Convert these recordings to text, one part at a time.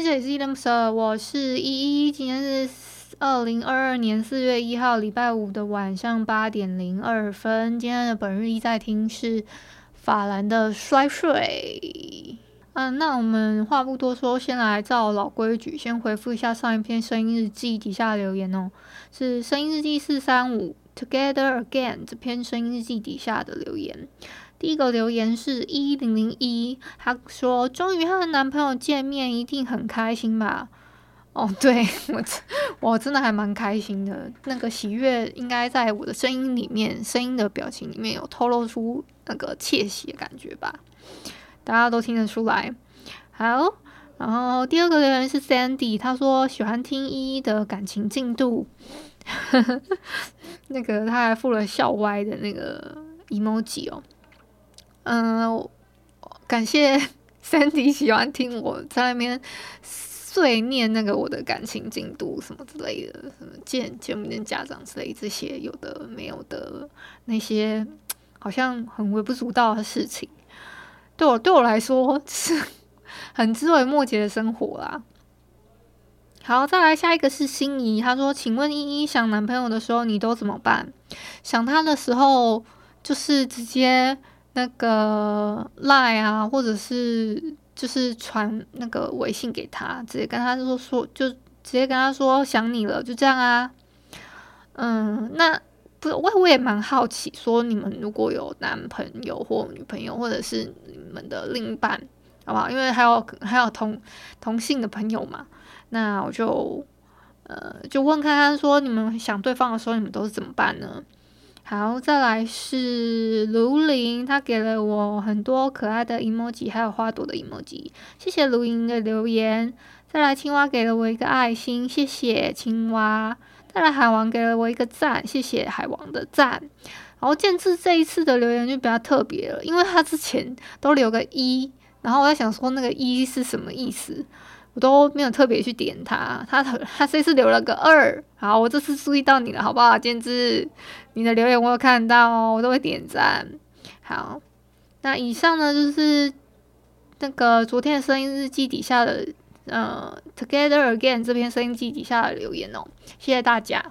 嗨，这里是依依恋不舍，我是依依。今天是二零二二年四月一号礼拜五的晚上八点零二分。今天的本日一在听是法兰的摔碎。嗯，那我们话不多说，先来照老规矩，先回复一下上一篇声音日记底下留言哦。是声音日记四三五 Together Again 这篇声音日记底下的留言。第一个留言是一零零一，他说：“终于和男朋友见面，一定很开心吧？”哦，对，我我真的还蛮开心的，那个喜悦应该在我的声音里面，声音的表情里面有透露出那个窃喜的感觉吧？大家都听得出来。好，然后第二个留言是 Sandy，他说喜欢听依依的感情进度，那个他还附了笑歪的那个 emoji 哦。嗯，感谢三迪喜欢听我在那边碎念那个我的感情进度什么之类的，什么见见不见家长之类这些有的没有的那些好像很微不足道的事情，对我对我来说是很枝微末节的生活啦。好，再来下一个是心仪，他说：“请问依依想男朋友的时候你都怎么办？想他的时候就是直接。”那个赖啊，或者是就是传那个微信给他，直接跟他说说，就直接跟他说想你了，就这样啊。嗯，那不我我也蛮好奇，说你们如果有男朋友或女朋友，或者是你们的另一半，好不好？因为还有还有同同性的朋友嘛，那我就呃就问看看说，你们想对方的时候，你们都是怎么办呢？好，再来是卢林，他给了我很多可爱的 emoji，还有花朵的 emoji，谢谢卢林的留言。再来青蛙给了我一个爱心，谢谢青蛙。再来海王给了我一个赞，谢谢海王的赞。然后建志这一次的留言就比较特别了，因为他之前都留个一，然后我在想说那个一是什么意思。我都没有特别去点他，他他这次留了个二，好，我这次注意到你了，好不好？建志，你的留言我有看到，我都会点赞。好，那以上呢就是那个昨天的声音日记底下的，呃，Together Again 这篇声音记底下的留言哦，谢谢大家。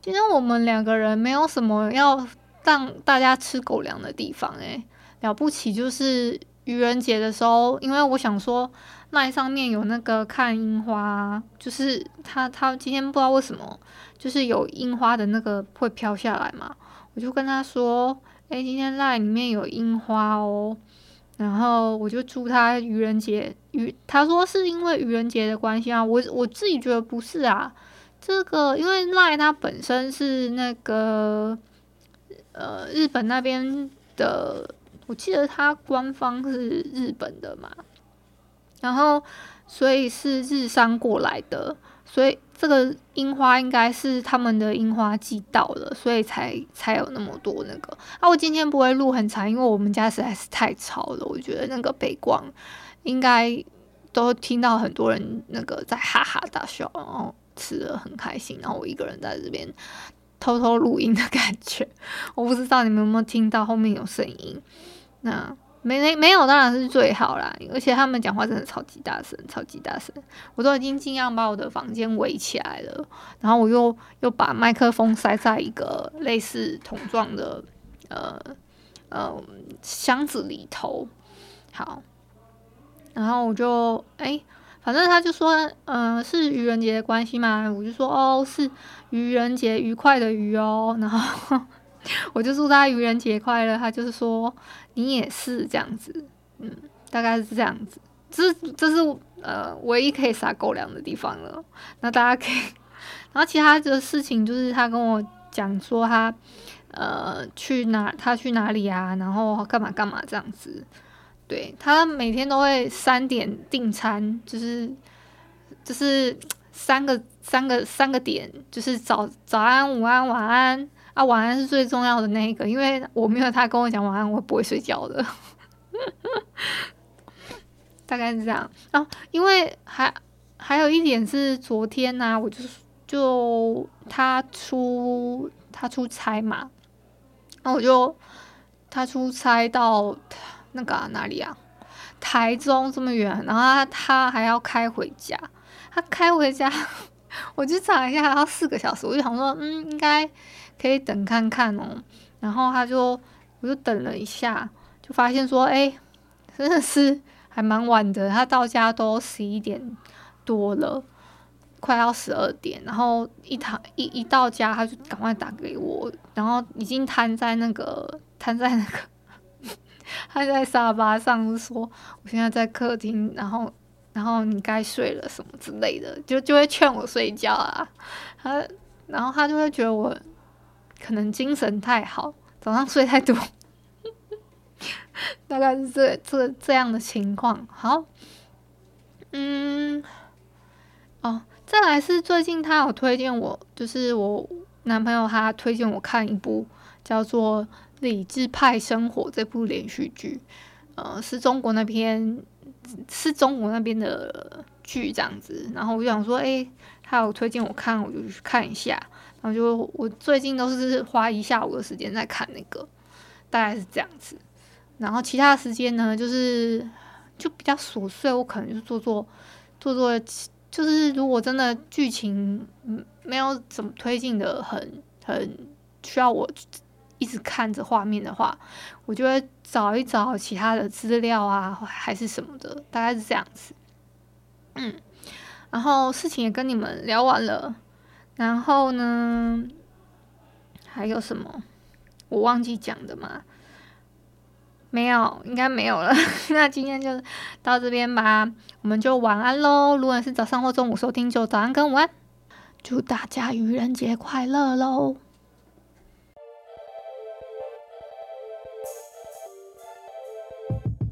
今天我们两个人没有什么要让大家吃狗粮的地方，诶，了不起就是愚人节的时候，因为我想说。赖上面有那个看樱花，就是他他今天不知道为什么，就是有樱花的那个会飘下来嘛，我就跟他说，诶、今天 LINE 里面有樱花哦，然后我就祝他愚人节愚，他说是因为愚人节的关系啊，我我自己觉得不是啊，这个因为 LINE 它本身是那个呃日本那边的，我记得它官方是日本的嘛。然后，所以是日商过来的，所以这个樱花应该是他们的樱花季到了，所以才才有那么多那个。啊，我今天不会录很长，因为我们家实在是太吵了。我觉得那个北光应该都听到很多人那个在哈哈大笑，然后吃的很开心，然后我一个人在这边偷偷录音的感觉。我不知道你们有没有听到后面有声音？那。没没没有，当然是最好啦。而且他们讲话真的超级大声，超级大声，我都已经尽量把我的房间围起来了。然后我又又把麦克风塞在一个类似桶状的呃呃箱子里头。好，然后我就哎，反正他就说，嗯、是愚人节的关系嘛，我就说哦，是愚人节愉快的愚哦，然后。我就祝他愚人节快乐。他就是说你也是这样子，嗯，大概是这样子。这是这是呃唯一可以撒狗粮的地方了。那大家可以，然后其他的事情就是他跟我讲说他呃去哪，他去哪里啊，然后干嘛干嘛这样子。对，他每天都会三点订餐，就是就是三个三个三个点，就是早早安、午安、晚安啊，晚安是最重要的那一个，因为我没有他跟我讲晚安，我不会睡觉的。大概是这样。然啊，因为还还有一点是昨天呢、我就就他出他出差嘛，然后我就他出差到那个、哪里啊，台中这么远，然后他他还要开回家，他开回家，我就查一下，还要四个小时，我就想说，嗯，应该可以等看看哦，然后他就我就等了一下，就发现说，哎，真的是。还蛮晚的，他到家都十一点多了，快要十二点。然后一躺一一到家，他就赶快打给我，然后已经瘫在那个瘫在那个，他在沙发上说：“我现在在客厅，然后然后你该睡了什么之类的，就就会劝我睡觉啊。”他然后他就会觉得我可能精神太好，早上睡太多。大概是这这这样的情况。好，嗯，哦，再来是最近他有推荐我，就是我男朋友他推荐我看一部叫做《理智派生活》这部连续剧，呃，是中国那边是中国那边的剧这样子。然后我就想说，诶，他有推荐我看，我就去看一下。然后就我最近都是花一下午的时间在看那个，大概是这样子。然后其他时间呢，就是就比较琐碎，我可能就做做做做，就是如果真的剧情没有怎么推进的很很需要我一直看着画面的话，我就会找一找其他的资料啊，还是什么的，大概是这样子。嗯，然后事情也跟你们聊完了，然后呢，还有什么我忘记讲的吗？没有，应该没有了。那今天就到这边吧，我们就晚安喽。如果是早上或中午收听，就早安跟午安。祝大家愚人节快乐喽！